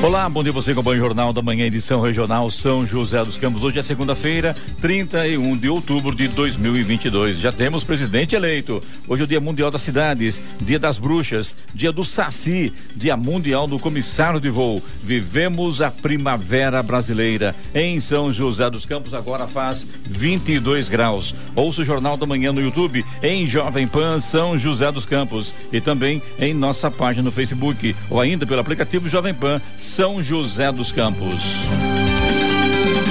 Olá, bom dia você acompanha o Jornal da Manhã, edição regional São José dos Campos. Hoje é segunda-feira, 31 de outubro de 2022. Já temos presidente eleito. Hoje é o Dia Mundial das Cidades, Dia das Bruxas, Dia do Saci, Dia Mundial do Comissário de Voo. Vivemos a primavera brasileira. Em São José dos Campos agora faz 22 graus. Ouça o Jornal da Manhã no YouTube, em Jovem Pan São José dos Campos e também em nossa página no Facebook ou ainda pelo aplicativo Jovem Pan são José dos Campos.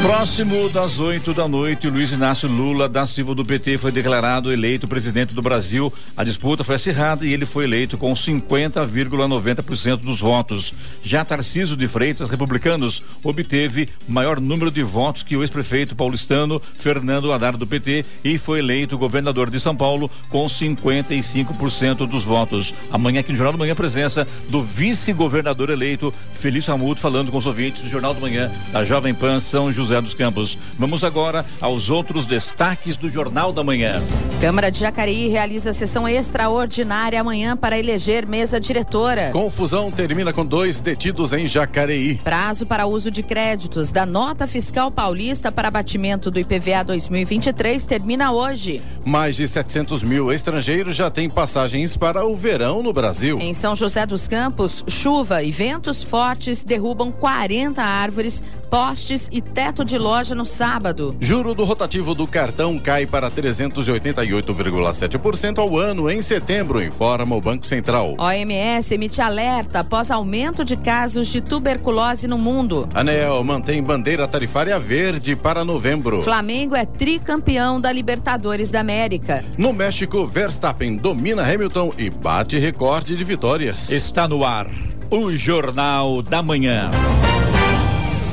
Próximo das 8 da noite, Luiz Inácio Lula da Silva do PT foi declarado eleito presidente do Brasil. A disputa foi acirrada e ele foi eleito com 50,90% dos votos. Já Tarciso de Freitas, republicanos, obteve maior número de votos que o ex-prefeito paulistano Fernando Haddad do PT e foi eleito governador de São Paulo com 55% dos votos. Amanhã aqui no Jornal do Manhã, presença do vice-governador eleito Felício Ramuto falando com os ouvintes do Jornal do Manhã da Jovem Pan São José dos Campos. Vamos agora aos outros destaques do Jornal da Manhã. Câmara de Jacareí realiza sessão extraordinária amanhã para eleger mesa diretora. Confusão termina com dois detidos em Jacareí. Prazo para uso de créditos da nota fiscal paulista para abatimento do IPVA 2023 termina hoje. Mais de 700 mil estrangeiros já têm passagens para o verão no Brasil. Em São José dos Campos, chuva e ventos fortes derrubam 40 árvores, postes e teto de loja no sábado. Juro do rotativo do cartão cai para 388,7% ao ano em setembro, informa o Banco Central. OMS emite alerta após aumento de casos de tuberculose no mundo. Anel mantém bandeira tarifária verde para novembro. Flamengo é tricampeão da Libertadores da América. No México, Verstappen domina Hamilton e bate recorde de vitórias. Está no ar o Jornal da Manhã.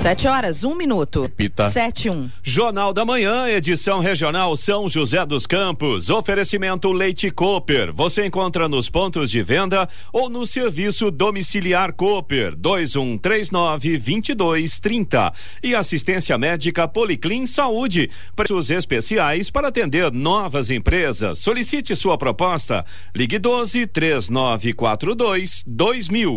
Sete horas, um minuto. Repita. Sete, um. Jornal da Manhã, edição regional São José dos Campos. Oferecimento Leite Cooper. Você encontra nos pontos de venda ou no serviço domiciliar Cooper 2139 2230. E assistência médica Policlin Saúde. Preços especiais para atender novas empresas. Solicite sua proposta. Ligue 12 3942 2000.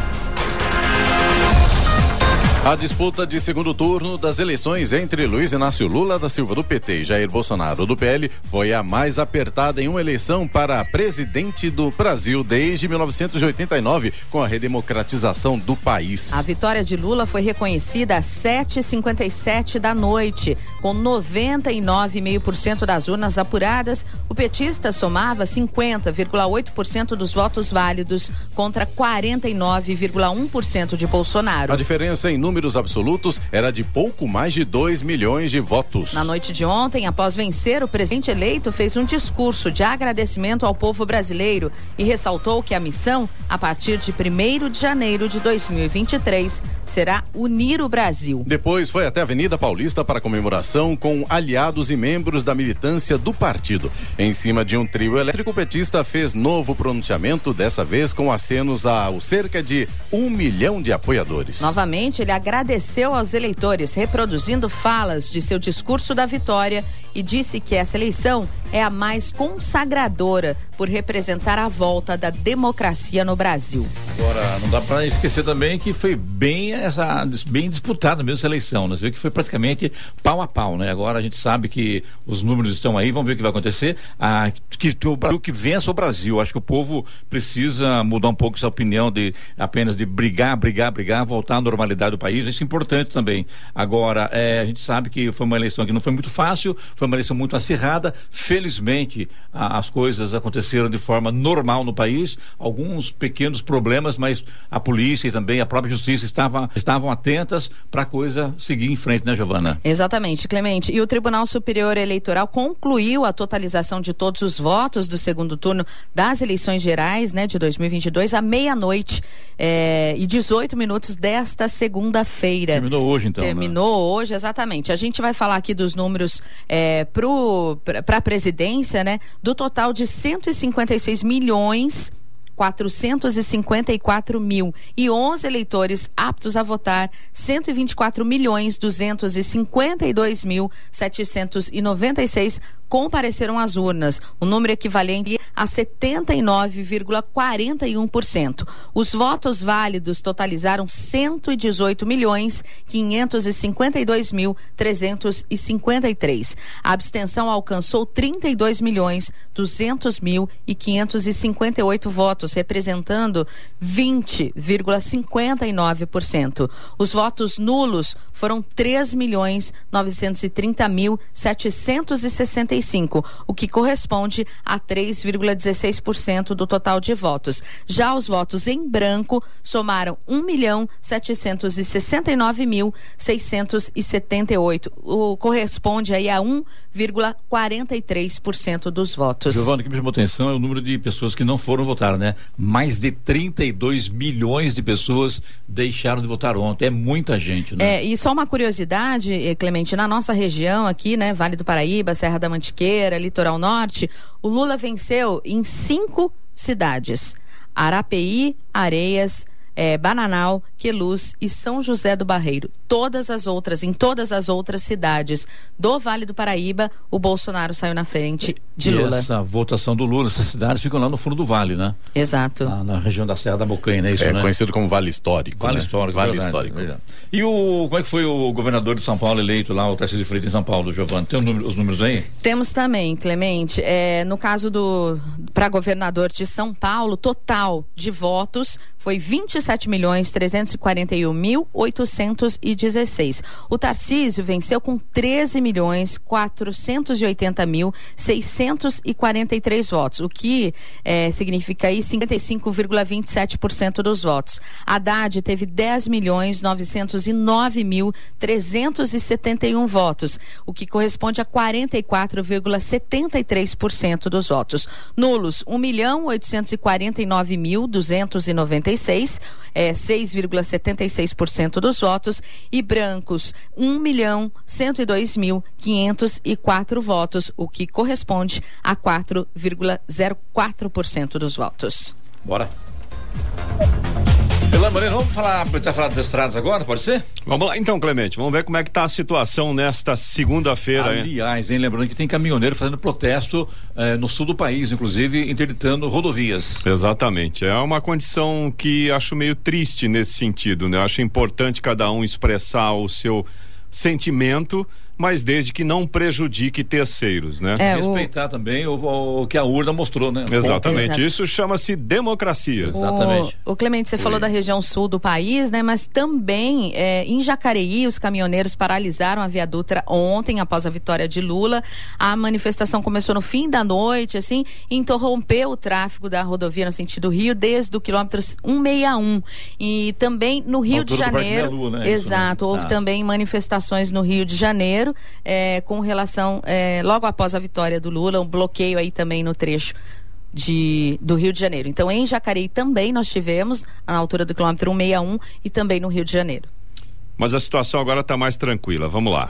A disputa de segundo turno das eleições entre Luiz Inácio Lula da Silva do PT e Jair Bolsonaro do PL foi a mais apertada em uma eleição para presidente do Brasil desde 1989, com a redemocratização do país. A vitória de Lula foi reconhecida às 7h57 da noite. Com 99,5% das urnas apuradas, o petista somava 50,8% dos votos válidos contra 49,1% de Bolsonaro. A diferença em números absolutos era de pouco mais de 2 milhões de votos. Na noite de ontem, após vencer, o presidente eleito fez um discurso de agradecimento ao povo brasileiro e ressaltou que a missão, a partir de 1 de janeiro de 2023, será unir o Brasil. Depois foi até a Avenida Paulista para comemoração com aliados e membros da militância do partido. Em cima de um trio elétrico, o petista fez novo pronunciamento, dessa vez com acenos a cerca de um milhão de apoiadores. Novamente, ele agradeceu aos eleitores, reproduzindo falas de seu discurso da vitória e disse que essa eleição é a mais consagradora por representar a volta da democracia no Brasil. Agora, não dá para esquecer também que foi bem essa bem disputada mesmo essa eleição, né? Você vê que foi praticamente pau a pau, né? Agora a gente sabe que os números estão aí, vamos ver o que vai acontecer. Ah, que o Brasil que vença o Brasil. Acho que o povo precisa mudar um pouco essa opinião de apenas de brigar, brigar, brigar, voltar à normalidade do país. Isso é importante também. Agora, é, a gente sabe que foi uma eleição que não foi muito fácil, foi uma eleição muito acirrada. Felizmente, a, as coisas aconteceram de forma normal no país. Alguns pequenos problemas, mas a polícia e também a própria justiça estavam, estavam atentas para a coisa seguir em frente, né, Giovana? Exatamente, Clemente. E o Tribunal Superior Eleitoral concluiu a totalização de todos os votos do segundo turno das eleições gerais, né, de 2022 à meia-noite eh, e 18 minutos desta segunda-feira. Terminou hoje, então. Terminou hoje, exatamente. A gente vai falar aqui dos números é, para a presidência, né? Do total de 156 milhões 454 mil e 11 eleitores aptos a votar 124 milhões 252 mil 796 compareceram às urnas, um número equivalente a 79,41%. Os votos válidos totalizaram 118 milhões 552 mil 353. A abstenção alcançou 32 milhões 200 mil e 558 votos, representando 20,59%. Os votos nulos foram 3 milhões 930 mil 765 o que corresponde a 3,16% do total de votos. Já os votos em branco somaram 1 milhão 769 mil 678, o corresponde aí a 1,43% dos votos. Giovanni, o que me chamou atenção é o número de pessoas que não foram votar, né? Mais de 32 milhões de pessoas deixaram de votar ontem. É muita gente, né? É, e só uma curiosidade, eh, Clemente, na nossa região aqui, né, Vale do Paraíba, Serra da Mantiqueira, Mantiqueira, Litoral Norte, o Lula venceu em cinco cidades: Arapeí, Areias, é, Bananal, Queluz e São José do Barreiro. Todas as outras, em todas as outras cidades do Vale do Paraíba, o Bolsonaro saiu na frente de e Lula. Essa votação do Lula, essas cidades ficam lá no fundo do vale, né? Exato. Na, na região da Serra da Mocanha, né? Isso, é né? conhecido como Vale Histórico. Vale né? Histórico, Vale verdade, Histórico. Verdade. E o, como é que foi o governador de São Paulo eleito lá, o Tarcísio Freitas em São Paulo, Giovanni? Tem os números aí? Temos também, Clemente, é, no caso do para governador de São Paulo, total de votos foi 27 milhões 341 mil 816. O Tarcísio venceu com 13 milhões 480 mil 643 votos, o que é, significa aí 55,27% dos votos. Haddad teve 10 milhões 909 mil 371 votos, o que corresponde a 44,73% dos votos. Nulos 1 milhão 849 mil 296, é 6,76% dos votos e brancos 1 milhão 102 mil 504 votos, o que corresponde a 4,04% dos votos. Bora. Moreno, vamos falar, aproveitar falar das estradas agora, pode ser? Vamos lá então, Clemente. Vamos ver como é que está a situação nesta segunda-feira. Aliás, hein, lembrando que tem caminhoneiro fazendo protesto eh, no sul do país, inclusive interditando rodovias. Exatamente. É uma condição que acho meio triste nesse sentido, né? Acho importante cada um expressar o seu sentimento, mas desde que não prejudique terceiros, né? É, o- Respeitar também o, o que a urna mostrou, né? Exatamente. Exato. Isso chama-se democracia. Exatamente. O, o Clemente, você falou da região sul do país, né? Mas também é, em Jacareí, os caminhoneiros paralisaram a Via Dutra ontem, após a vitória de Lula. A manifestação começou no fim da noite, assim, e interrompeu o tráfego da rodovia no sentido Rio desde o quilômetro 161. E também no Rio de Janeiro. Lua, né? Isso, Exato, né? houve Ah. também manifestações no Rio de Janeiro, é, com relação, é, logo após a vitória do Lula, um bloqueio aí também no trecho de, do Rio de Janeiro. Então, em Jacareí também nós tivemos, na altura do quilômetro 161, e também no Rio de Janeiro. Mas a situação agora está mais tranquila. Vamos lá.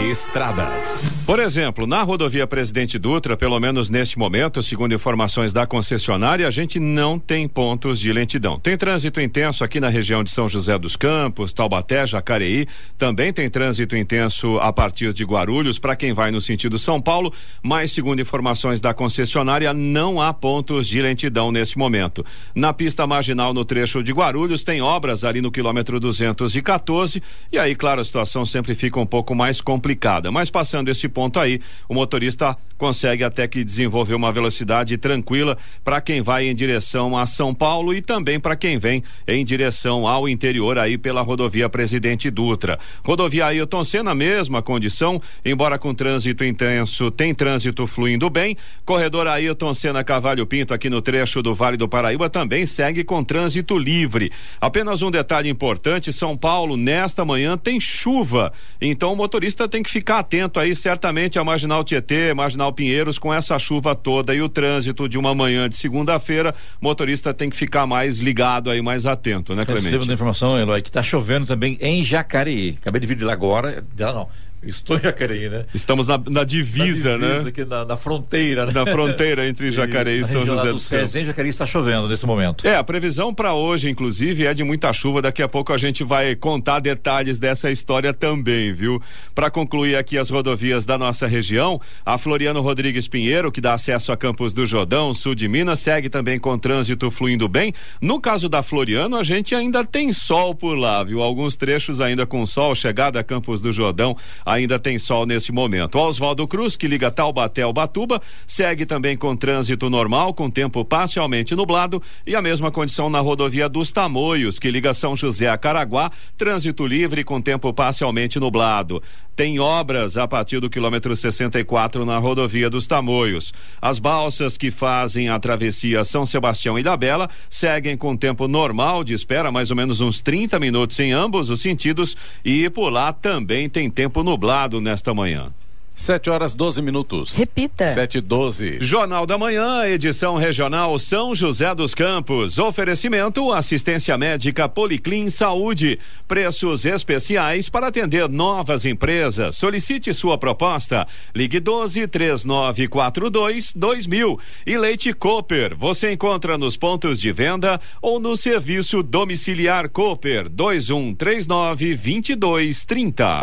Estradas. Por exemplo, na rodovia Presidente Dutra, pelo menos neste momento, segundo informações da concessionária, a gente não tem pontos de lentidão. Tem trânsito intenso aqui na região de São José dos Campos, Taubaté, Jacareí. Também tem trânsito intenso a partir de Guarulhos para quem vai no sentido São Paulo, mas segundo informações da concessionária, não há pontos de lentidão neste momento. Na pista marginal no trecho de Guarulhos tem obras ali no quilômetro 214 e aí, claro, a situação sempre fica um pouco mais complicada. Mas passando esse ponto aí, o motorista consegue até que desenvolver uma velocidade tranquila para quem vai em direção a São Paulo e também para quem vem em direção ao interior aí pela rodovia Presidente Dutra. Rodovia Ailton Senna, mesma condição, embora com trânsito intenso, tem trânsito fluindo bem. Corredor Ailton Senna Cavalho Pinto aqui no trecho do Vale do Paraíba também segue com trânsito livre. Apenas um detalhe importante, São Paulo nesta manhã tem chuva, então o motorista tem que ficar atento aí certamente a Marginal Tietê, Marginal Pinheiros com essa chuva toda e o trânsito de uma manhã de segunda-feira, o motorista tem que ficar mais ligado aí, mais atento, né, Recebendo Clemente? a informação, Eloy, que está chovendo também em Jacareí. Acabei de vir de lá agora. De lá não. Estou em Jacareí, né? Estamos na, na divisa, na divisa né? Aqui na, na, fronteira, né? Na fronteira entre Jacareí e, São José dos Campos. Em Jacareí está chovendo nesse momento. É, a previsão para hoje, inclusive, é de muita chuva. Daqui a pouco a gente vai contar detalhes dessa história também, viu? Para concluir aqui as rodovias da nossa região, a Floriano Rodrigues Pinheiro, que dá acesso a Campos do Jordão, sul de Minas, segue também com trânsito fluindo bem. No caso da Floriano, a gente ainda tem sol por lá, viu? Alguns trechos ainda com sol, chegada a Campos do Jordão, ainda tem sol nesse momento. Oswaldo Cruz, que liga Taubaté ao Batuba, segue também com trânsito normal, com tempo parcialmente nublado, e a mesma condição na rodovia dos Tamoios, que liga São José a Caraguá, trânsito livre com tempo parcialmente nublado. Tem obras a partir do quilômetro 64 na rodovia dos Tamoios. As balsas que fazem a travessia São Sebastião e da Bela seguem com tempo normal de espera, mais ou menos uns 30 minutos em ambos os sentidos, e por lá também tem tempo nublado nesta manhã. 7 horas 12 minutos. Repita. 7 e 12. Jornal da Manhã, edição regional São José dos Campos. Oferecimento assistência médica Policlin Saúde. Preços especiais para atender novas empresas. Solicite sua proposta. Ligue 12 3942 2000. E Leite Cooper. Você encontra nos pontos de venda ou no serviço domiciliar Cooper 2139 2230.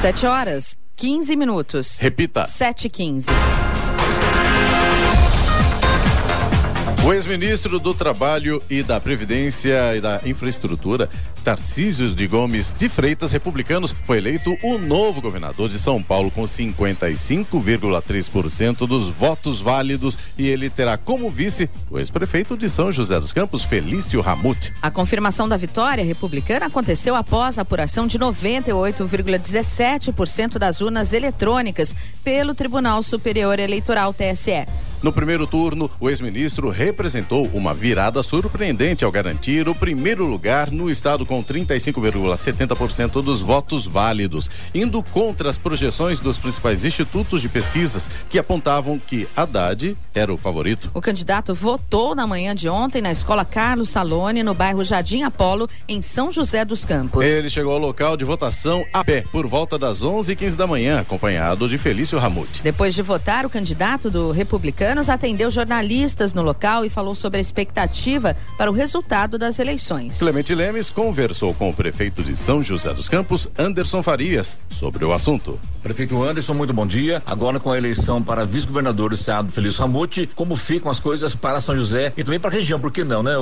Sete horas, 15 minutos. Repita. Sete e quinze. O ex-ministro do Trabalho e da Previdência e da Infraestrutura, Tarcísio de Gomes de Freitas, republicanos, foi eleito o novo governador de São Paulo com 55,3% dos votos válidos e ele terá como vice o ex-prefeito de São José dos Campos, Felício Ramute. A confirmação da vitória republicana aconteceu após a apuração de 98,17% das urnas eletrônicas pelo Tribunal Superior Eleitoral TSE. No primeiro turno, o ex-ministro representou uma virada surpreendente ao garantir o primeiro lugar no estado com 35,70% dos votos válidos, indo contra as projeções dos principais institutos de pesquisas que apontavam que Haddad era o favorito. O candidato votou na manhã de ontem na escola Carlos Salone, no bairro Jardim Apolo, em São José dos Campos. Ele chegou ao local de votação a pé por volta das 11h15 da manhã, acompanhado de Felício Ramute. Depois de votar, o candidato do Republicano atendeu jornalistas no local e falou sobre a expectativa para o resultado das eleições. Clemente Lemes conversou com o prefeito de São José dos Campos, Anderson Farias, sobre o assunto. Prefeito Anderson, muito bom dia. Agora com a eleição para vice-governador do estado, Feliz Ramute, como ficam as coisas para São José e também para a região, por que não, né,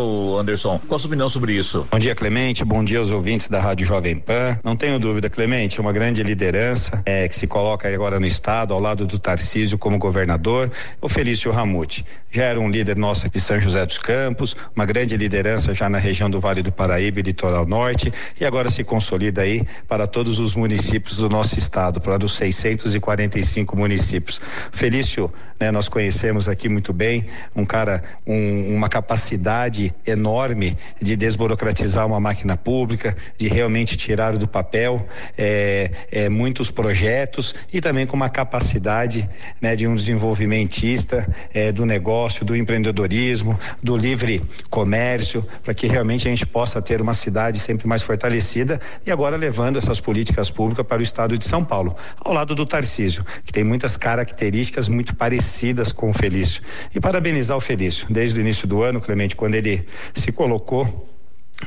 Anderson? Qual a sua opinião sobre isso? Bom dia, Clemente. Bom dia aos ouvintes da Rádio Jovem Pan. Não tenho dúvida, Clemente, uma grande liderança é, que se coloca agora no estado, ao lado do Tarcísio como governador. O Felício Ramute já era um líder nosso aqui de São José dos Campos, uma grande liderança já na região do Vale do Paraíba e Litoral Norte, e agora se consolida aí para todos os municípios do nosso estado, para os 645 municípios. Felício, né, nós conhecemos aqui muito bem, um cara, um, uma capacidade enorme de desburocratizar uma máquina pública, de realmente tirar do papel é, é, muitos projetos e também com uma capacidade né, de um desenvolvimentista é, do negócio, do empreendedorismo, do livre comércio, para que realmente a gente possa ter uma cidade sempre mais fortalecida e agora levando essas políticas públicas para o estado de São Paulo, ao lado do Tarcísio, que tem muitas características muito parecidas com o Felício. E parabenizar o Felício, desde o início do ano, Clemente, quando ele se colocou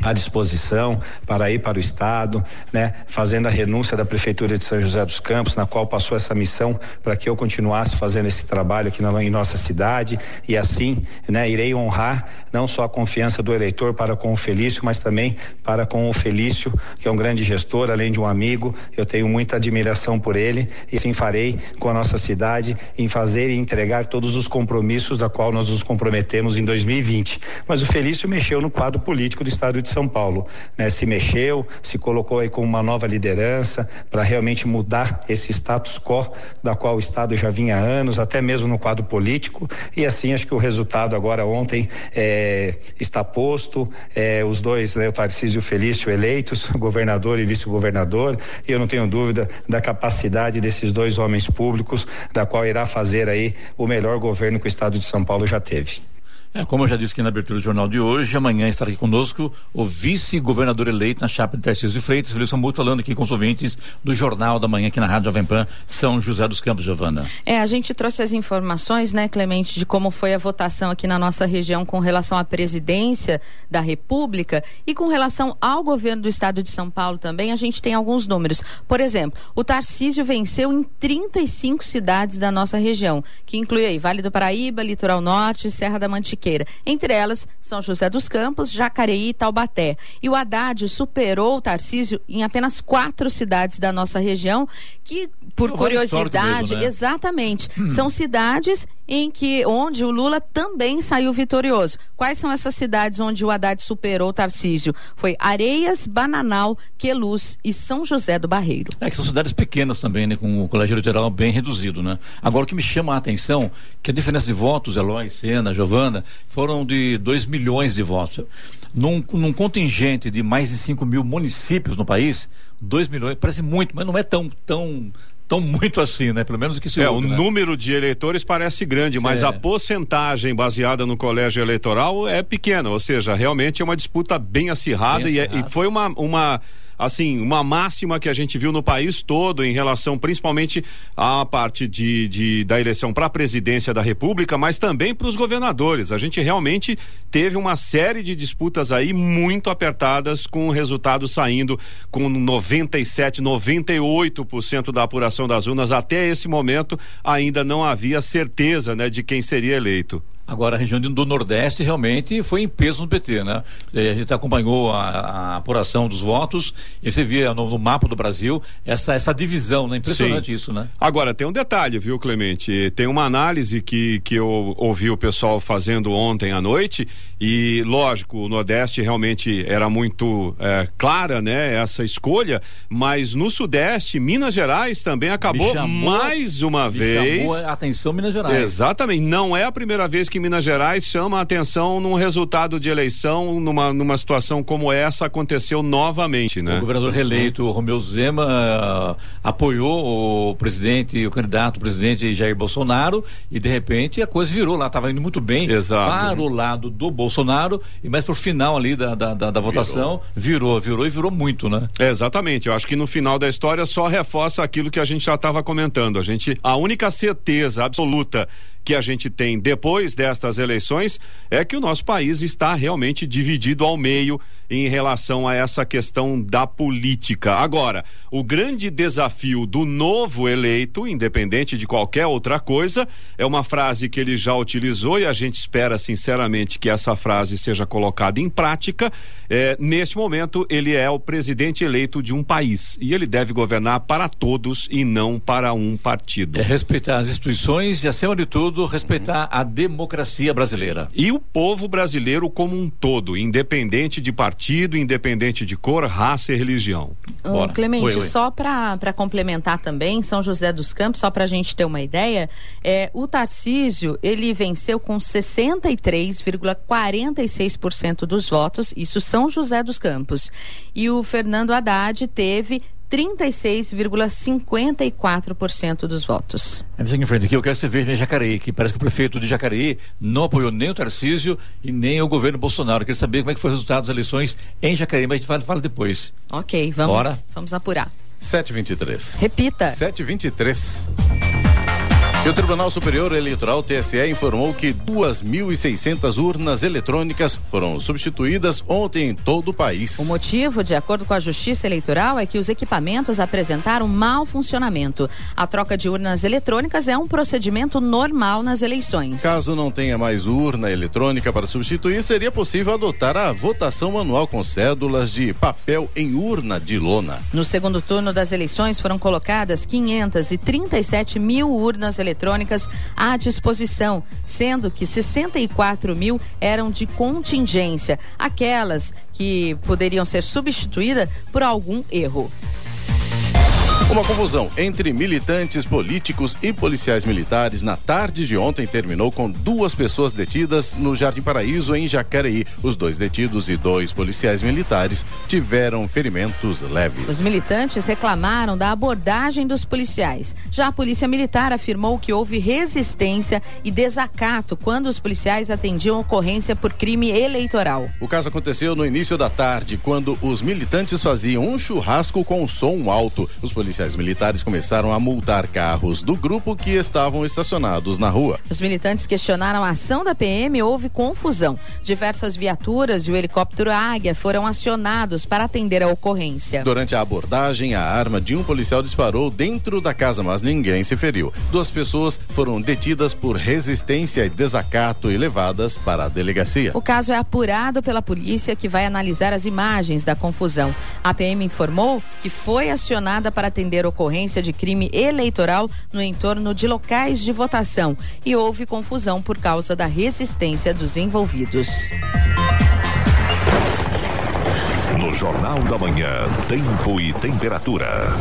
à disposição para ir para o estado, né, fazendo a renúncia da prefeitura de São José dos Campos, na qual passou essa missão para que eu continuasse fazendo esse trabalho aqui na, em nossa cidade e assim, né, irei honrar não só a confiança do eleitor para com o Felício, mas também para com o Felício, que é um grande gestor, além de um amigo. Eu tenho muita admiração por ele e assim farei com a nossa cidade em fazer e entregar todos os compromissos da qual nós nos comprometemos em 2020. Mas o Felício mexeu no quadro político do estado de São Paulo, né? Se mexeu, se colocou aí com uma nova liderança para realmente mudar esse status quo da qual o Estado já vinha há anos, até mesmo no quadro político. E assim acho que o resultado agora ontem é, está posto. É, os dois, né, o Tarcísio e o Felício eleitos, governador e vice-governador. E eu não tenho dúvida da capacidade desses dois homens públicos, da qual irá fazer aí o melhor governo que o Estado de São Paulo já teve. É, como eu já disse aqui na abertura do jornal de hoje, amanhã estará aqui conosco o vice-governador eleito na chapa de Tarcísio Freitas, Wilson Muto, falando aqui com os ouvintes do Jornal da Manhã aqui na Rádio Jovem Pan, São José dos Campos, Giovana. É, a gente trouxe as informações, né, Clemente, de como foi a votação aqui na nossa região com relação à presidência da República e com relação ao governo do estado de São Paulo também, a gente tem alguns números. Por exemplo, o Tarcísio venceu em 35 cidades da nossa região, que inclui aí Vale do Paraíba, Litoral Norte, Serra da Mantiqueira entre elas, São José dos Campos, Jacareí e Taubaté. E o Haddad superou o Tarcísio em apenas quatro cidades da nossa região, que, por curiosidade, mesmo, né? exatamente, hum. são cidades em que onde o Lula também saiu vitorioso. Quais são essas cidades onde o Haddad superou o Tarcísio? Foi Areias, Bananal, Queluz e São José do Barreiro. É que são cidades pequenas também, né, com o colégio eleitoral bem reduzido, né? Agora o que me chama a atenção que a diferença de votos, Eloy, Sena, Giovana, foram de 2 milhões de votos. Num, num, contingente de mais de 5 mil municípios no país, 2 milhões, parece muito, mas não é tão, tão, tão muito assim, né? Pelo menos o que se É, ouve, o né? número de eleitores parece grande, mas a porcentagem baseada no colégio eleitoral é pequena, ou seja, realmente é uma disputa bem acirrada, bem acirrada. E, é, e foi uma, uma assim, uma máxima que a gente viu no país todo em relação principalmente à parte de, de da eleição para a presidência da República, mas também para os governadores. A gente realmente teve uma série de disputas aí muito apertadas, com o resultado saindo com 97, 98% da apuração das urnas. Até esse momento ainda não havia certeza né, de quem seria eleito. Agora, a região do Nordeste realmente foi em peso no PT, né? A gente acompanhou a, a apuração dos votos e você via no, no, mapa do Brasil essa, essa divisão, né? Impressionante Sim. isso, né? Agora, tem um detalhe, viu, Clemente? Tem uma análise que, que eu ouvi o pessoal fazendo ontem à noite e, lógico, o Nordeste realmente era muito é, clara, né? Essa escolha, mas no Sudeste, Minas Gerais também acabou chamou, mais uma vez. Chamou a atenção Minas Gerais. Exatamente. Não é a primeira vez que Minas Gerais chama a atenção num resultado de eleição, numa, numa situação como essa, aconteceu novamente, né? O governador reeleito, Romeu Zema, uh, apoiou o presidente, o candidato o presidente Jair Bolsonaro e de repente a coisa virou lá, estava indo muito bem Exato. para o lado do Bolsonaro e mais pro final ali da, da, da, da votação virou. virou, virou e virou muito, né? É, exatamente, eu acho que no final da história só reforça aquilo que a gente já estava comentando, a gente, a única certeza absoluta que a gente tem depois destas eleições é que o nosso país está realmente dividido ao meio em relação a essa questão da política. Agora, o grande desafio do novo eleito, independente de qualquer outra coisa, é uma frase que ele já utilizou e a gente espera sinceramente que essa frase seja colocada em prática. É, neste momento, ele é o presidente eleito de um país e ele deve governar para todos e não para um partido. É respeitar as instituições e, acima de tudo, respeitar a democracia brasileira. E o povo brasileiro como um todo, independente de partido independente de cor, raça e religião. Uh, Clemente, oi, oi. só para complementar também, São José dos Campos, só para a gente ter uma ideia, é, o Tarcísio, ele venceu com 63,46% dos votos, isso São José dos Campos. E o Fernando Haddad teve 36,54% dos votos. É, em frente aqui, eu quero que você veja Jacareí, que parece que o prefeito de Jacareí não apoiou nem o Tarcísio e nem o governo Bolsonaro. Eu queria saber como é que foi o resultado das eleições em Jacareí, mas a gente fala, fala depois. Ok, vamos, Bora? vamos apurar. 723. Repita. 723. E o Tribunal Superior Eleitoral TSE informou que 2.600 urnas eletrônicas foram substituídas ontem em todo o país. O motivo, de acordo com a Justiça Eleitoral, é que os equipamentos apresentaram mau funcionamento. A troca de urnas eletrônicas é um procedimento normal nas eleições. Caso não tenha mais urna eletrônica para substituir, seria possível adotar a votação manual com cédulas de papel em urna de lona. No segundo turno das eleições foram colocadas 537 mil urnas eletrônicas eletrônicas à disposição, sendo que 64 mil eram de contingência, aquelas que poderiam ser substituídas por algum erro. Uma confusão entre militantes políticos e policiais militares na tarde de ontem terminou com duas pessoas detidas no Jardim Paraíso, em Jacareí. Os dois detidos e dois policiais militares tiveram ferimentos leves. Os militantes reclamaram da abordagem dos policiais. Já a Polícia Militar afirmou que houve resistência e desacato quando os policiais atendiam ocorrência por crime eleitoral. O caso aconteceu no início da tarde, quando os militantes faziam um churrasco com som alto. Os policiais militares começaram a multar carros do grupo que estavam estacionados na rua. Os militantes questionaram a ação da PM e houve confusão. Diversas viaturas e o helicóptero Águia foram acionados para atender a ocorrência. Durante a abordagem, a arma de um policial disparou dentro da casa, mas ninguém se feriu. Duas pessoas foram detidas por resistência e desacato e levadas para a delegacia. O caso é apurado pela polícia que vai analisar as imagens da confusão. A PM informou que foi acionada para atender ocorrência de crime eleitoral no entorno de locais de votação e houve confusão por causa da resistência dos envolvidos. No Jornal da Manhã, tempo e temperatura.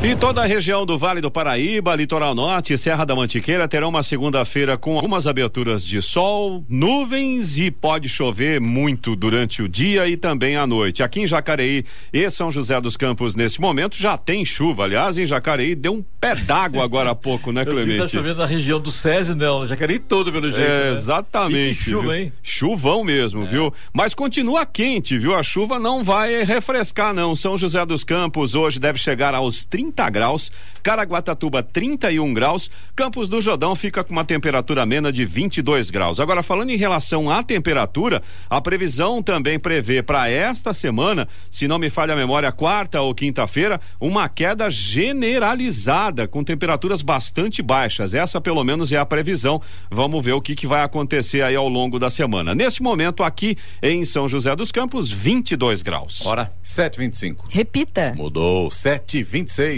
E toda a região do Vale do Paraíba, Litoral Norte e Serra da Mantiqueira terão uma segunda-feira com algumas aberturas de sol, nuvens e pode chover muito durante o dia e também à noite. Aqui em Jacareí e São José dos Campos, nesse momento, já tem chuva. Aliás, em Jacareí deu um pé d'água agora há pouco, né, Clemente? Está chovendo na região do SESI, não. Jacareí todo, pelo jeito. É, né? Exatamente. Chuva, hein? Chuvão mesmo, é. viu? Mas continua quente, viu? A chuva não vai refrescar, não. São José dos Campos hoje deve chegar aos 30 30 graus, Caraguatatuba 31 graus, Campos do Jordão fica com uma temperatura amena de 22 graus. Agora falando em relação à temperatura, a previsão também prevê para esta semana, se não me falha a memória, quarta ou quinta-feira, uma queda generalizada com temperaturas bastante baixas. Essa pelo menos é a previsão. Vamos ver o que, que vai acontecer aí ao longo da semana. Nesse momento aqui em São José dos Campos, 22 graus. Hora 7:25. Repita. Mudou 7:26.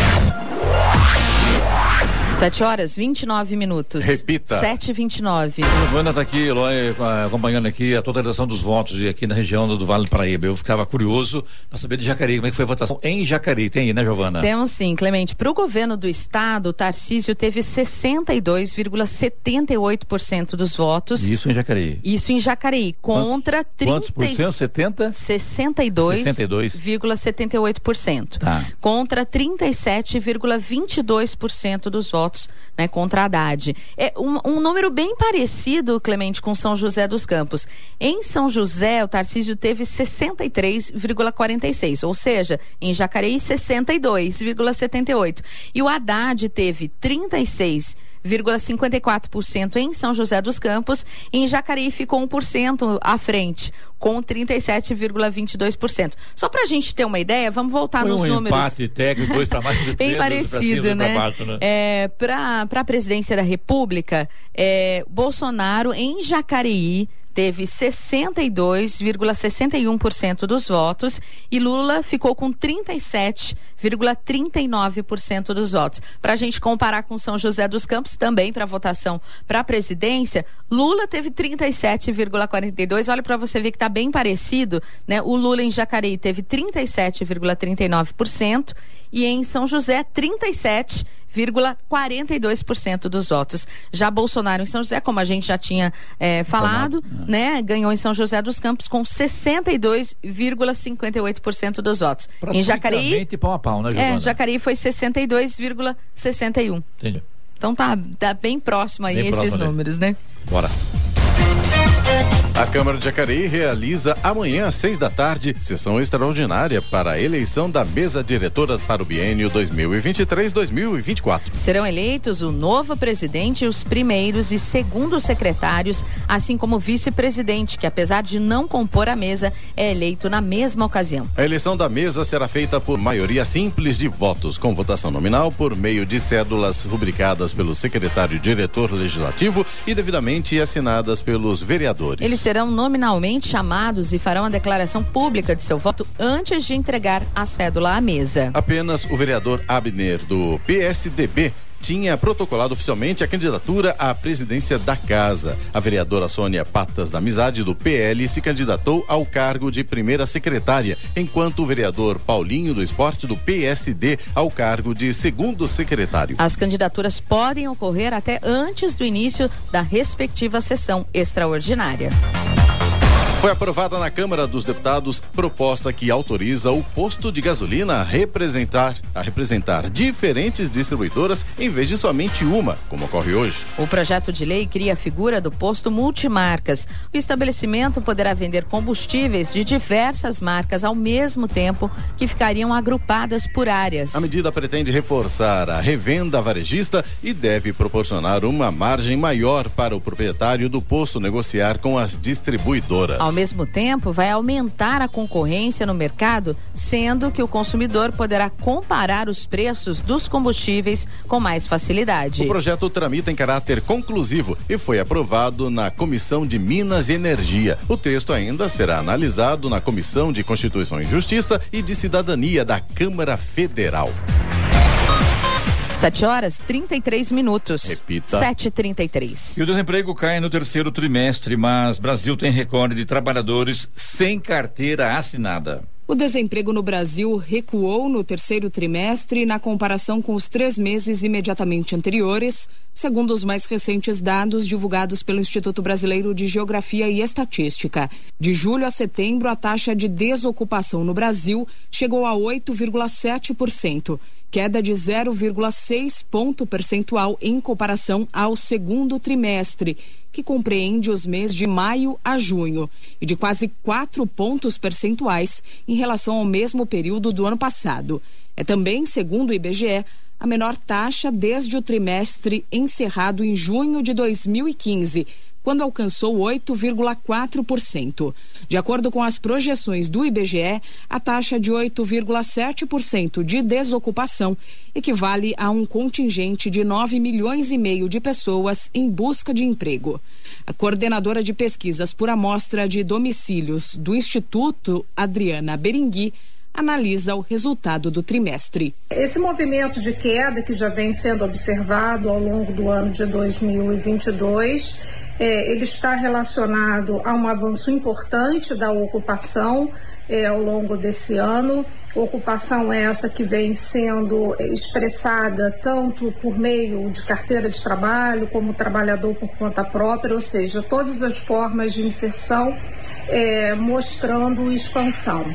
7 horas 29 minutos. Repita. 7 e 29 Giovana está aqui, Eloy, acompanhando aqui a totalização dos votos aqui na região do Vale do Paraíba. Eu ficava curioso para saber de Jacareí, como é que foi a votação em Jacareí. Tem aí, né, Giovana? Temos sim, Clemente. Para o governo do estado, Tarcísio teve 62,78% dos votos. Isso em Jacareí. Isso em Jacareí, contra 30 Quantos por cento? 70? 62,78%. Tá. Contra 37,22% dos votos votos né, contra Haddad. É um, um, número bem parecido, Clemente, com São José dos Campos. Em São José, o Tarcísio teve 63,46, ou seja, em Jacareí, 62,78. E o Haddad teve 36 0,54% em São José dos Campos. Em Jacareí ficou 1% à frente, com 37,22%. Só para a gente ter uma ideia, vamos voltar Foi nos um números. empate técnico, dois para mais, Bem parecido, cima, né? Baixo, né? É, para a presidência da República, é, Bolsonaro em Jacareí teve 62,61% dos votos e Lula ficou com 37,39% dos votos. Para a gente comparar com São José dos Campos, também para votação para a presidência, Lula teve 37,42%. Olha para você ver que está bem parecido, né? O Lula em Jacareí teve 37,39% e em São José 37,42% dos votos. Já Bolsonaro em São José, como a gente já tinha é, falado, é. né, ganhou em São José dos Campos com 62,58% dos votos. Em Jacareí, pau a pau, né, É, Jacareí foi 62,61. Entendi. Então tá, tá bem próximo aí bem esses próximo, números, né? Bora. A Câmara de Jacareí realiza amanhã às seis da tarde sessão extraordinária para a eleição da mesa diretora para o biênio 2023-2024. Serão eleitos o novo presidente e os primeiros e segundos secretários, assim como o vice-presidente, que apesar de não compor a mesa, é eleito na mesma ocasião. A eleição da mesa será feita por maioria simples de votos, com votação nominal por meio de cédulas rubricadas pelo secretário-diretor legislativo e devidamente assinadas pelos vereadores. Eles serão nominalmente chamados e farão a declaração pública de seu voto antes de entregar a cédula à mesa. Apenas o vereador Abner, do PSDB, tinha protocolado oficialmente a candidatura à presidência da casa. A vereadora Sônia Patas da Amizade, do PL, se candidatou ao cargo de primeira secretária, enquanto o vereador Paulinho do Esporte, do PSD, ao cargo de segundo secretário. As candidaturas podem ocorrer até antes do início da respectiva sessão extraordinária. Foi aprovada na Câmara dos Deputados proposta que autoriza o posto de gasolina a representar, a representar diferentes distribuidoras em vez de somente uma, como ocorre hoje. O projeto de lei cria a figura do posto multimarcas. O estabelecimento poderá vender combustíveis de diversas marcas ao mesmo tempo que ficariam agrupadas por áreas. A medida pretende reforçar a revenda varejista e deve proporcionar uma margem maior para o proprietário do posto negociar com as distribuidoras. Ao mesmo tempo, vai aumentar a concorrência no mercado, sendo que o consumidor poderá comparar os preços dos combustíveis com mais facilidade. O projeto tramita em caráter conclusivo e foi aprovado na Comissão de Minas e Energia. O texto ainda será analisado na Comissão de Constituição e Justiça e de Cidadania da Câmara Federal. 7 horas 33 minutos. Repita. 7h33. E o desemprego cai no terceiro trimestre, mas Brasil tem recorde de trabalhadores sem carteira assinada. O desemprego no Brasil recuou no terceiro trimestre na comparação com os três meses imediatamente anteriores, segundo os mais recentes dados divulgados pelo Instituto Brasileiro de Geografia e Estatística. De julho a setembro, a taxa de desocupação no Brasil chegou a 8,7% queda de 0,6 ponto percentual em comparação ao segundo trimestre, que compreende os meses de maio a junho, e de quase 4 pontos percentuais em relação ao mesmo período do ano passado. É também, segundo o IBGE, a menor taxa desde o trimestre encerrado em junho de 2015 quando alcançou 8,4%. De acordo com as projeções do IBGE, a taxa de 8,7% de desocupação equivale a um contingente de 9 milhões e meio de pessoas em busca de emprego. A coordenadora de pesquisas por amostra de domicílios do Instituto, Adriana Beringui, analisa o resultado do trimestre. Esse movimento de queda que já vem sendo observado ao longo do ano de 2022 é, ele está relacionado a um avanço importante da ocupação é, ao longo desse ano. Ocupação essa que vem sendo expressada tanto por meio de carteira de trabalho, como trabalhador por conta própria, ou seja, todas as formas de inserção é, mostrando expansão.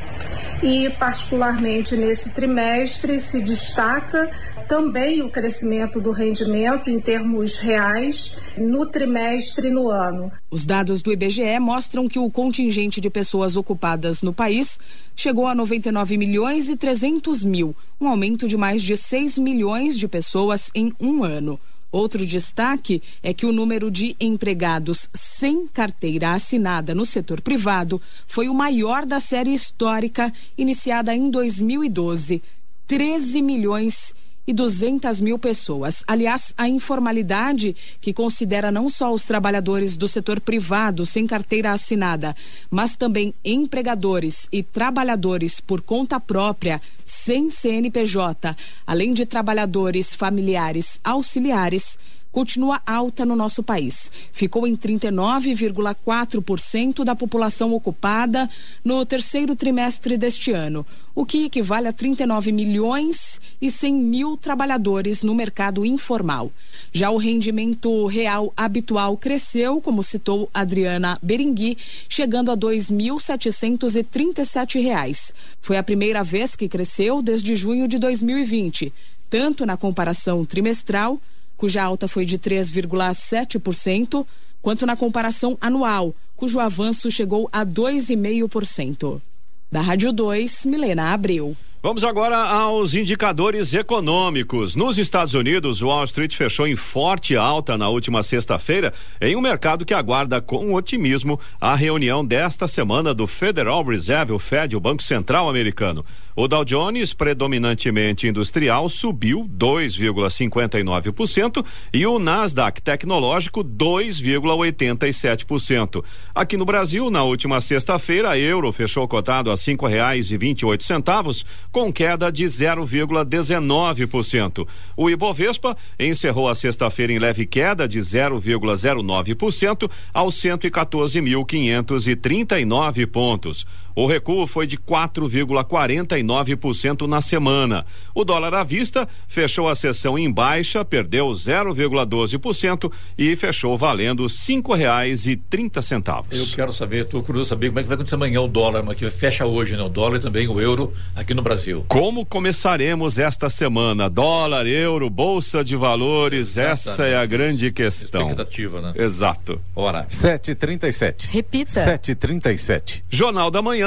E, particularmente nesse trimestre, se destaca também o crescimento do rendimento em termos reais no trimestre e no ano. Os dados do IBGE mostram que o contingente de pessoas ocupadas no país chegou a 99 milhões e 300 mil, um aumento de mais de 6 milhões de pessoas em um ano. Outro destaque é que o número de empregados sem carteira assinada no setor privado foi o maior da série histórica iniciada em 2012. 13 milhões e e 200 mil pessoas. Aliás, a informalidade, que considera não só os trabalhadores do setor privado sem carteira assinada, mas também empregadores e trabalhadores por conta própria, sem CNPJ, além de trabalhadores familiares auxiliares, continua alta no nosso país. Ficou em 39,4% da população ocupada no terceiro trimestre deste ano, o que equivale a 39 milhões e 100 mil trabalhadores no mercado informal. Já o rendimento real habitual cresceu, como citou Adriana Berengui, chegando a R$ 2.737. Foi a primeira vez que cresceu desde junho de 2020, tanto na comparação trimestral cuja alta foi de 3,7%, quanto na comparação anual, cujo avanço chegou a 2,5%. Da Rádio 2, Milena Abreu. Vamos agora aos indicadores econômicos. Nos Estados Unidos, Wall Street fechou em forte alta na última sexta-feira, em um mercado que aguarda com otimismo a reunião desta semana do Federal Reserve, o Fed, o Banco Central Americano. O Dow Jones, predominantemente industrial, subiu 2,59% e o Nasdaq tecnológico 2,87%. Aqui no Brasil, na última sexta-feira, a euro fechou cotado a cinco reais e vinte e oito centavos, com queda de 0,19%. O Ibovespa encerrou a sexta-feira em leve queda de 0,09% aos 114.539 pontos. O recuo foi de 4,49% na semana. O dólar à vista fechou a sessão em baixa, perdeu 0,12% e fechou valendo cinco reais e trinta centavos. Eu quero saber, estou curioso saber como é que vai acontecer amanhã o dólar, mas que fecha hoje, né? O dólar e também o euro aqui no Brasil. Como começaremos esta semana? Dólar, euro, bolsa de valores, Exatamente. essa é a grande questão. Expectativa, né? Exato. Ora. 7h37. Repita. 7h37. Jornal da Manhã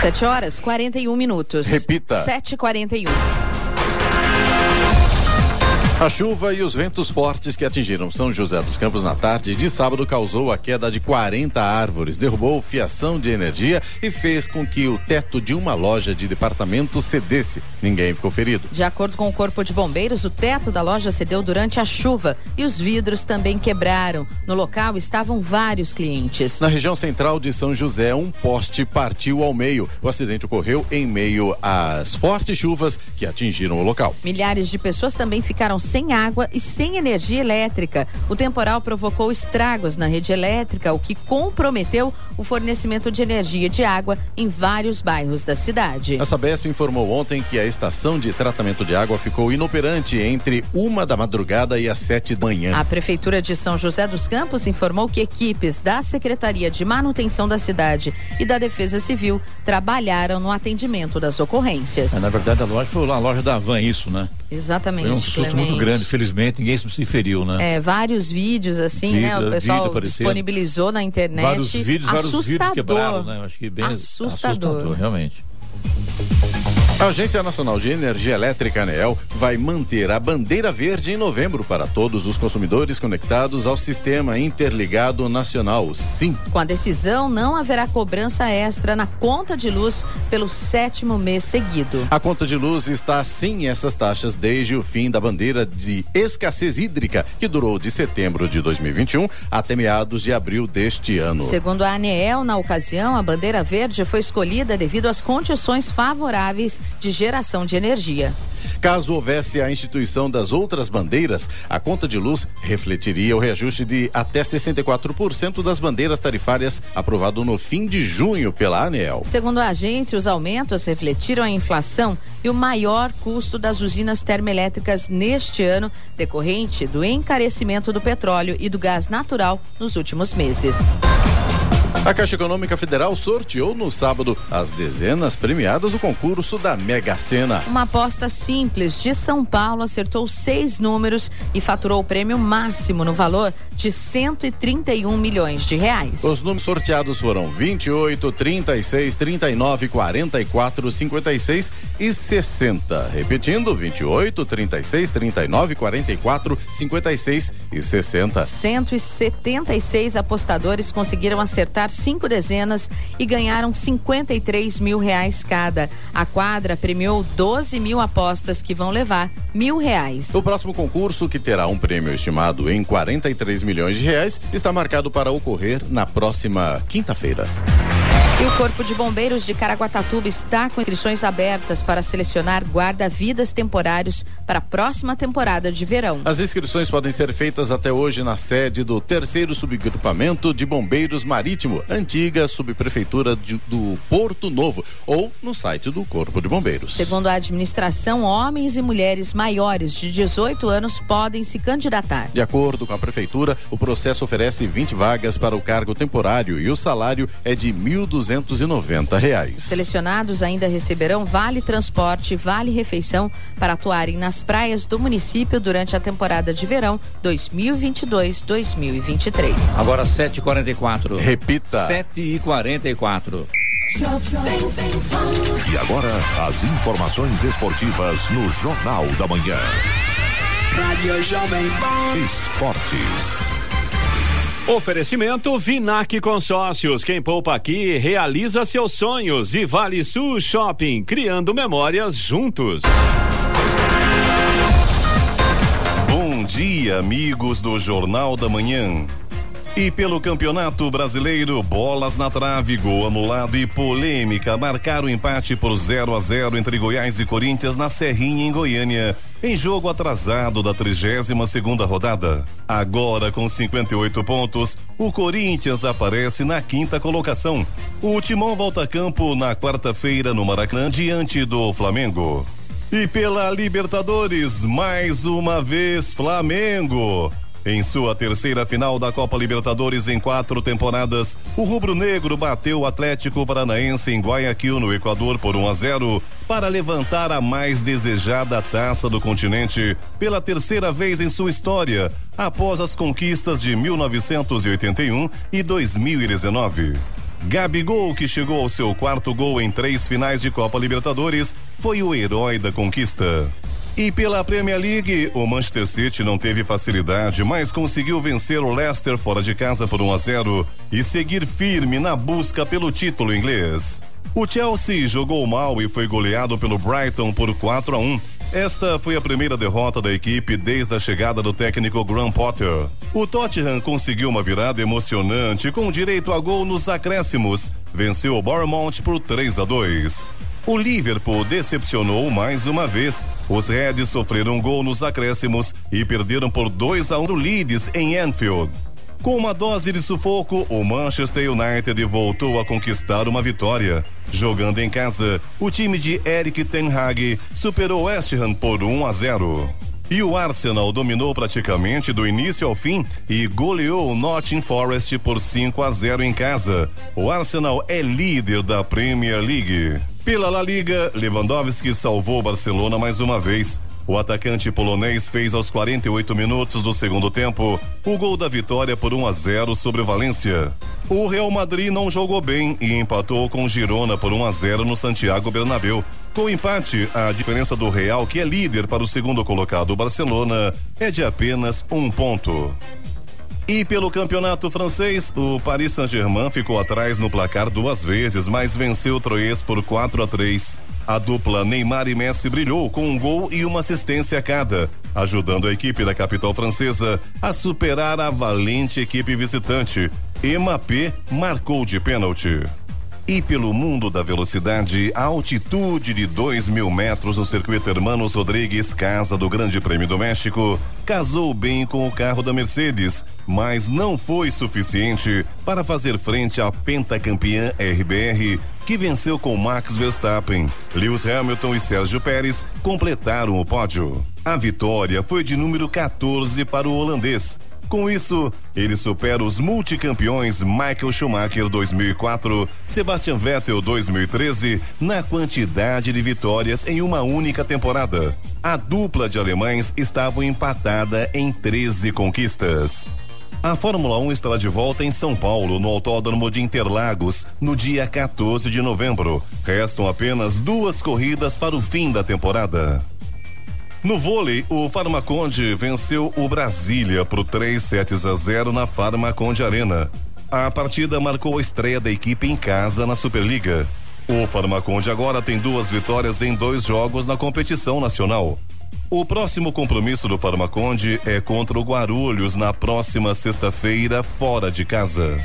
7 horas 41 minutos. Repita. 7h41. A chuva e os ventos fortes que atingiram São José dos Campos na tarde de sábado causou a queda de 40 árvores, derrubou fiação de energia e fez com que o teto de uma loja de departamento cedesse. Ninguém ficou ferido. De acordo com o Corpo de Bombeiros, o teto da loja cedeu durante a chuva e os vidros também quebraram. No local estavam vários clientes. Na região central de São José, um poste partiu ao meio. O acidente ocorreu em meio às fortes chuvas que atingiram o local. Milhares de pessoas também ficaram sem água e sem energia elétrica. O temporal provocou estragos na rede elétrica, o que comprometeu o fornecimento de energia e de água em vários bairros da cidade. A Sabesp informou ontem que a estação de tratamento de água ficou inoperante entre uma da madrugada e as sete da manhã. A Prefeitura de São José dos Campos informou que equipes da Secretaria de Manutenção da cidade e da Defesa Civil trabalharam no atendimento das ocorrências. É, na verdade, a loja foi a loja da Van, isso, né? Exatamente. Foi um susto Clemente. muito grande, felizmente, ninguém se feriu, né? É, vários vídeos assim, né? O pessoal disponibilizou na internet. Vários vídeos, assustador. vários vídeos quebraram, né? Acho que bem assustador, assustador realmente. A Agência Nacional de Energia Elétrica, ANEEL, vai manter a bandeira verde em novembro para todos os consumidores conectados ao Sistema Interligado Nacional, SIM. Com a decisão, não haverá cobrança extra na conta de luz pelo sétimo mês seguido. A conta de luz está sem essas taxas desde o fim da bandeira de escassez hídrica, que durou de setembro de 2021 até meados de abril deste ano. Segundo a ANEEL, na ocasião, a bandeira verde foi escolhida devido às condições favoráveis de geração de energia. Caso houvesse a instituição das outras bandeiras, a conta de luz refletiria o reajuste de até 64% das bandeiras tarifárias aprovado no fim de junho pela ANEEL. Segundo a agência, os aumentos refletiram a inflação e o maior custo das usinas termoelétricas neste ano, decorrente do encarecimento do petróleo e do gás natural nos últimos meses. A Caixa Econômica Federal sorteou no sábado as dezenas premiadas do concurso da Mega Sena. Uma aposta simples de São Paulo acertou seis números e faturou o prêmio máximo no valor de 131 milhões de reais. Os números sorteados foram 28, 36, 39, 44, 56 e 60. Repetindo, 28, 36, 39, 44, 56 e 60. 176 apostadores conseguiram acertar cinco dezenas e ganharam 53 mil reais cada. A quadra premiou 12 mil apostas que vão levar mil reais. O próximo concurso, que terá um prêmio estimado em 43 milhões de reais, está marcado para ocorrer na próxima quinta-feira. E o Corpo de Bombeiros de Caraguatatuba está com inscrições abertas para selecionar guarda-vidas temporários para a próxima temporada de verão. As inscrições podem ser feitas até hoje na sede do terceiro subgrupamento de bombeiros marítimo, antiga subprefeitura de, do Porto Novo, ou no site do Corpo de Bombeiros. Segundo a administração, homens e mulheres maiores de 18 anos podem se candidatar. De acordo com a prefeitura, o processo oferece 20 vagas para o cargo temporário e o salário é de 1.200 290 reais. Selecionados ainda receberão vale transporte, vale refeição para atuarem nas praias do município durante a temporada de verão 2022-2023. Agora 7:44. Repita. 7:44. E agora, as informações esportivas no Jornal da Manhã. Rádio Jovem Pan. Esportes. Oferecimento Vinac Consórcios. Quem poupa aqui realiza seus sonhos. E Vale Sul Shopping, criando memórias juntos. Bom dia, amigos do Jornal da Manhã. E pelo Campeonato Brasileiro, bolas na trave, gol anulado e polêmica marcaram o empate por 0 a 0 entre Goiás e Corinthians na Serrinha em Goiânia, em jogo atrasado da 32 segunda rodada. Agora com 58 pontos, o Corinthians aparece na quinta colocação. O Timão volta a campo na quarta-feira no Maracanã diante do Flamengo. E pela Libertadores, mais uma vez Flamengo. Em sua terceira final da Copa Libertadores em quatro temporadas, o rubro-negro bateu o Atlético Paranaense em Guayaquil, no Equador, por 1 a 0, para levantar a mais desejada taça do continente pela terceira vez em sua história, após as conquistas de 1981 e 2019. Gabigol, que chegou ao seu quarto gol em três finais de Copa Libertadores, foi o herói da conquista. E pela Premier League, o Manchester City não teve facilidade, mas conseguiu vencer o Leicester fora de casa por 1 a 0 e seguir firme na busca pelo título inglês. O Chelsea jogou mal e foi goleado pelo Brighton por 4 a 1. Esta foi a primeira derrota da equipe desde a chegada do técnico Graham Potter. O Tottenham conseguiu uma virada emocionante com direito a gol nos acréscimos. Venceu o Bournemouth por 3 a 2. O Liverpool decepcionou mais uma vez. Os Reds sofreram um gol nos acréscimos e perderam por 2 a 1 um no Leeds em Anfield. Com uma dose de sufoco, o Manchester United voltou a conquistar uma vitória. Jogando em casa, o time de Eric Ten Hag superou West Ham por 1 a 0. E o Arsenal dominou praticamente do início ao fim e goleou o Nottingham Forest por 5 a 0 em casa. O Arsenal é líder da Premier League. Pela La Liga, Lewandowski salvou o Barcelona mais uma vez. O atacante polonês fez aos 48 minutos do segundo tempo o gol da vitória por 1 a 0 sobre o Valência. O Real Madrid não jogou bem e empatou com Girona por 1 a 0 no Santiago Bernabéu. Com o empate, a diferença do Real, que é líder para o segundo colocado, o Barcelona, é de apenas um ponto. E pelo campeonato francês, o Paris Saint-Germain ficou atrás no placar duas vezes, mas venceu o Troyes por 4 a 3. A dupla Neymar e Messi brilhou com um gol e uma assistência a cada, ajudando a equipe da capital francesa a superar a valente equipe visitante. Mbappé marcou de pênalti. E pelo mundo da velocidade, altitude de 2 mil metros no circuito Hermanos Rodrigues, casa do Grande Prêmio do México, casou bem com o carro da Mercedes, mas não foi suficiente para fazer frente à pentacampeã RBR, que venceu com Max Verstappen. Lewis Hamilton e Sérgio Pérez completaram o pódio. A vitória foi de número 14 para o holandês. Com isso, ele supera os multicampeões Michael Schumacher 2004, Sebastian Vettel 2013 na quantidade de vitórias em uma única temporada. A dupla de alemães estava empatada em 13 conquistas. A Fórmula 1 estará de volta em São Paulo, no Autódromo de Interlagos, no dia 14 de novembro. Restam apenas duas corridas para o fim da temporada. No vôlei, o Farmaconde venceu o Brasília por 3 sets a 0 na Farmaconde Arena. A partida marcou a estreia da equipe em casa na Superliga. O Farmaconde agora tem duas vitórias em dois jogos na competição nacional. O próximo compromisso do Farmaconde é contra o Guarulhos na próxima sexta-feira, fora de casa.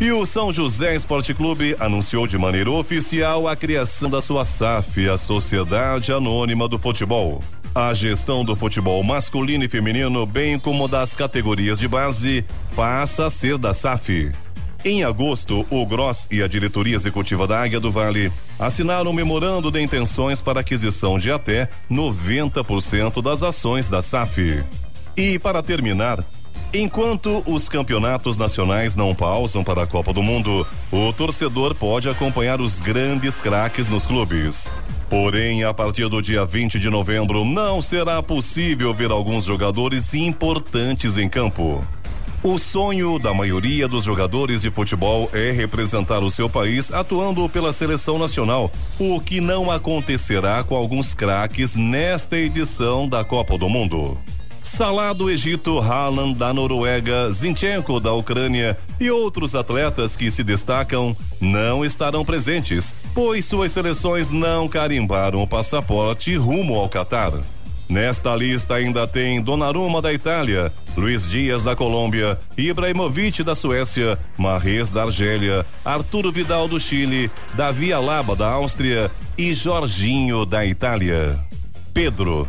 E o São José Esporte Clube anunciou de maneira oficial a criação da sua SAF, a Sociedade Anônima do Futebol. A gestão do futebol masculino e feminino, bem como das categorias de base, passa a ser da SAF. Em agosto, o Gross e a diretoria executiva da Águia do Vale assinaram um memorando de intenções para aquisição de até 90% das ações da SAF. E para terminar, Enquanto os campeonatos nacionais não pausam para a Copa do Mundo, o torcedor pode acompanhar os grandes craques nos clubes. Porém, a partir do dia 20 de novembro, não será possível ver alguns jogadores importantes em campo. O sonho da maioria dos jogadores de futebol é representar o seu país atuando pela seleção nacional, o que não acontecerá com alguns craques nesta edição da Copa do Mundo. Salah do Egito, Haaland da Noruega, Zinchenko da Ucrânia e outros atletas que se destacam não estarão presentes, pois suas seleções não carimbaram o passaporte rumo ao Catar. Nesta lista ainda tem Donnarumma da Itália, Luiz Dias da Colômbia, Ibrahimovic da Suécia, Marrez da Argélia, Arturo Vidal do Chile, Davi Alaba da Áustria e Jorginho da Itália. Pedro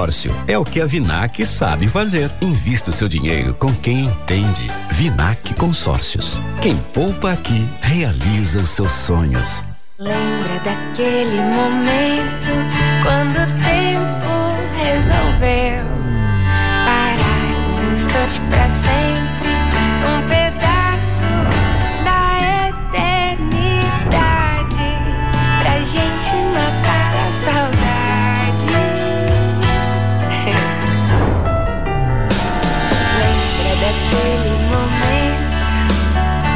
consórcio é o que a Vinac sabe fazer. Invista o seu dinheiro com quem entende. Vinac Consórcios. Quem poupa aqui realiza os seus sonhos. Lembra daquele momento quando o tempo resolveu parar um instante pra sempre,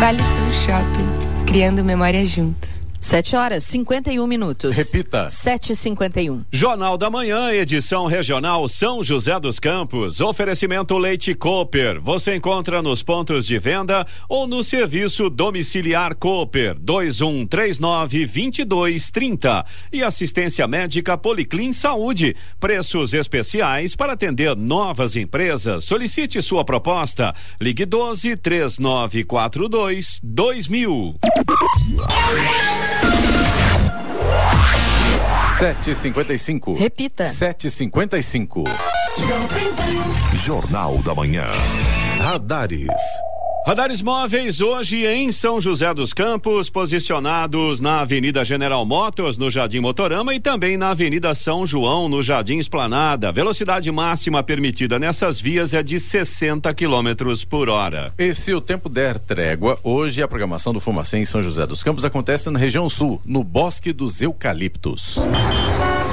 Vale Sul Shopping, criando memórias juntos. 7 horas 51 minutos. Repita. 7h51. Jornal da Manhã, edição regional São José dos Campos. Oferecimento Leite Cooper. Você encontra nos pontos de venda ou no serviço domiciliar Cooper 2139 2230. E assistência médica Policlin Saúde. Preços especiais para atender novas empresas. Solicite sua proposta. Ligue 12 3942 2000. 7h55. Repita. 7h55. Jornal da Manhã. Radares. Radares móveis hoje em São José dos Campos, posicionados na Avenida General Motors, no Jardim Motorama, e também na Avenida São João, no Jardim Esplanada. Velocidade máxima permitida nessas vias é de 60 quilômetros por hora. E se o tempo der trégua, hoje a programação do Fumacê em São José dos Campos acontece na região sul, no Bosque dos Eucaliptos.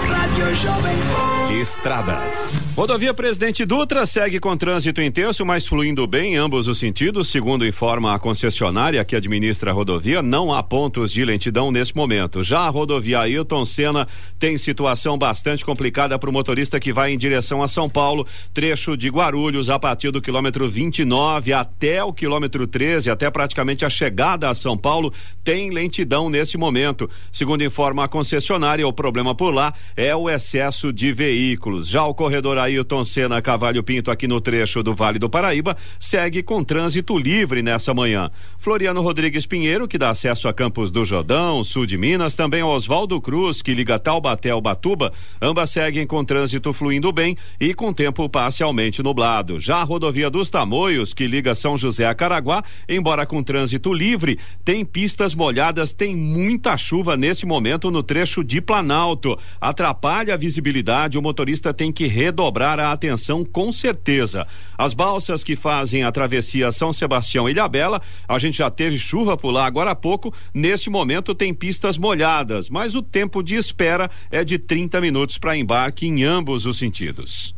Rádio Jovem Estradas. Rodovia Presidente Dutra segue com trânsito intenso, mas fluindo bem em ambos os sentidos. Segundo informa a concessionária que administra a rodovia, não há pontos de lentidão nesse momento. Já a rodovia Ailton Senna tem situação bastante complicada para o motorista que vai em direção a São Paulo, trecho de Guarulhos a partir do quilômetro 29 até o quilômetro 13, até praticamente a chegada a São Paulo, tem lentidão nesse momento. Segundo informa a concessionária, o problema por lá é o excesso de veículos veículos. Já o corredor Ailton Senna Cavalho Pinto, aqui no trecho do Vale do Paraíba, segue com trânsito livre nessa manhã. Floriano Rodrigues Pinheiro, que dá acesso a Campos do Jordão, sul de Minas, também Oswaldo Cruz, que liga Taubaté ao Batuba, ambas seguem com trânsito fluindo bem e com tempo parcialmente nublado. Já a rodovia dos Tamoios, que liga São José a Caraguá, embora com trânsito livre, tem pistas molhadas, tem muita chuva nesse momento no trecho de Planalto. Atrapalha a visibilidade, o motorista tem que redobrar a atenção com certeza. As balsas que fazem a travessia São Sebastião e Ilhabela, a gente já teve chuva por lá agora há pouco, neste momento tem pistas molhadas, mas o tempo de espera é de 30 minutos para embarque em ambos os sentidos.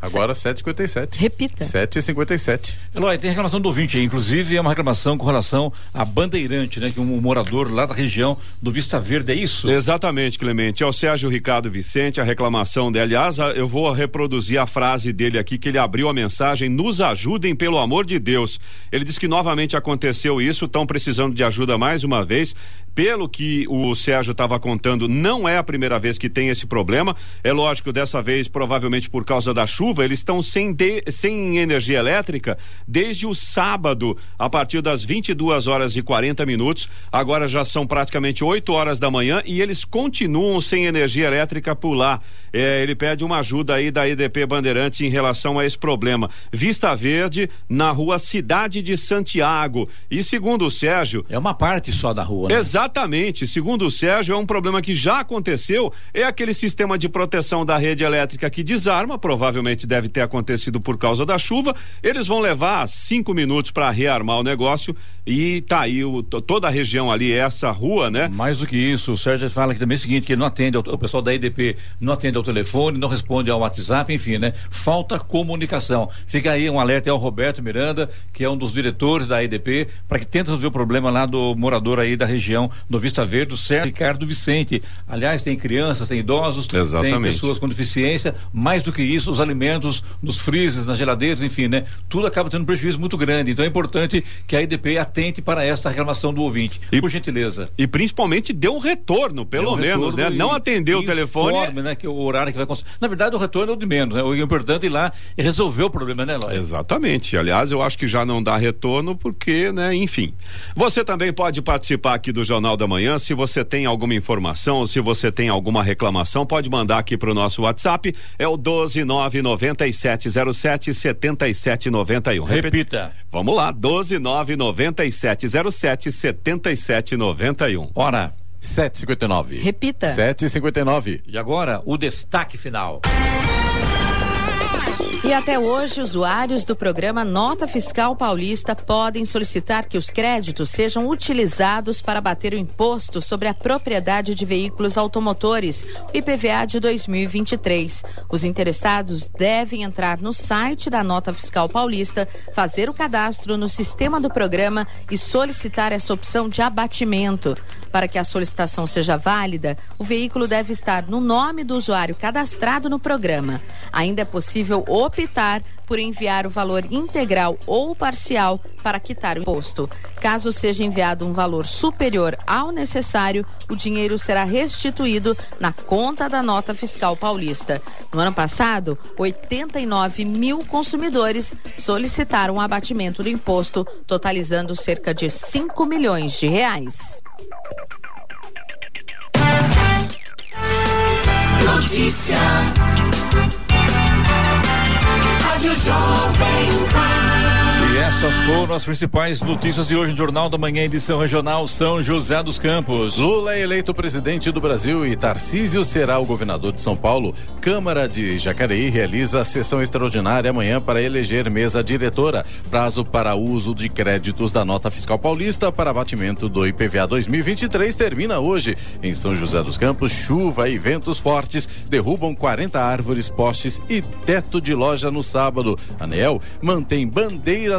Agora 7h57. Repita. 7h57. Eloy, tem reclamação do ouvinte aí, inclusive é uma reclamação com relação a Bandeirante, né? Que um morador lá da região do Vista Verde, é isso? Exatamente, Clemente. É o Sérgio Ricardo Vicente, a reclamação dele. Aliás, eu vou reproduzir a frase dele aqui, que ele abriu a mensagem: nos ajudem, pelo amor de Deus. Ele disse que novamente aconteceu isso, estão precisando de ajuda mais uma vez. Pelo que o Sérgio estava contando, não é a primeira vez que tem esse problema. É lógico, dessa vez, provavelmente por causa da chuva, eles estão sem, de- sem energia elétrica desde o sábado, a partir das 22 horas e 40 minutos. Agora já são praticamente 8 horas da manhã e eles continuam sem energia elétrica por lá. É, ele pede uma ajuda aí da EDP Bandeirantes em relação a esse problema. Vista Verde, na rua Cidade de Santiago. E segundo o Sérgio. É uma parte só da rua, né? Exatamente. Segundo o Sérgio, é um problema que já aconteceu. É aquele sistema de proteção da rede elétrica que desarma, provavelmente deve ter acontecido por causa da chuva. Eles vão levar cinco minutos para rearmar o negócio e tá aí o, to- toda a região ali, essa rua, né? Mais do que isso, o Sérgio fala que também o seguinte, que ele não atende, ao- o pessoal da EDP não atende ao telefone, não responde ao WhatsApp, enfim, né? Falta comunicação. Fica aí um alerta ao Roberto Miranda, que é um dos diretores da EDP, para que tente resolver o problema lá do morador aí da região do Vista Verde, o Sérgio Ricardo Vicente. Aliás, tem crianças, tem idosos, tem Exatamente. pessoas com deficiência, mais do que isso, os alimentos nos freezers, nas geladeiras, enfim, né? Tudo acaba tendo um prejuízo muito grande. Então é importante que a EDP atente para esta reclamação do ouvinte. Por gentileza. E principalmente deu um retorno, pelo um menos, retorno né? e- Não atendeu o e telefone. Informe, né, que o horário que vai cons- Na verdade, o retorno é o de menos, né? O importante é ir lá e resolver o problema, né, Eloy? Exatamente. Aliás, eu acho que já não dá retorno porque, né, enfim. Você também pode participar aqui do Jornal da Manhã. Se você tem alguma informação, se você tem alguma reclamação, pode mandar aqui para o nosso WhatsApp. É o 1299707 7791. Repita. Vamos lá, 1299707 7791. Hora. 7h59. Repita. 7h59. E agora, o destaque final. E até hoje, usuários do programa Nota Fiscal Paulista podem solicitar que os créditos sejam utilizados para bater o imposto sobre a propriedade de veículos automotores, IPVA de 2023. Os interessados devem entrar no site da Nota Fiscal Paulista, fazer o cadastro no sistema do programa e solicitar essa opção de abatimento. Para que a solicitação seja válida, o veículo deve estar no nome do usuário cadastrado no programa. Ainda é possível optar por enviar o valor integral ou parcial para quitar o imposto. Caso seja enviado um valor superior ao necessário, o dinheiro será restituído na conta da nota fiscal paulista. No ano passado, 89 mil consumidores solicitaram o abatimento do imposto, totalizando cerca de 5 milhões de reais. Notícia. Rádio Jovem Pan. Essas foram as principais notícias de hoje no Jornal da Manhã, edição regional São José dos Campos. Lula é eleito presidente do Brasil e Tarcísio será o governador de São Paulo. Câmara de Jacareí realiza sessão extraordinária amanhã para eleger mesa diretora. Prazo para uso de créditos da nota fiscal paulista para abatimento do IPVA 2023 termina hoje. Em São José dos Campos, chuva e ventos fortes derrubam 40 árvores, postes e teto de loja no sábado. Anel mantém bandeira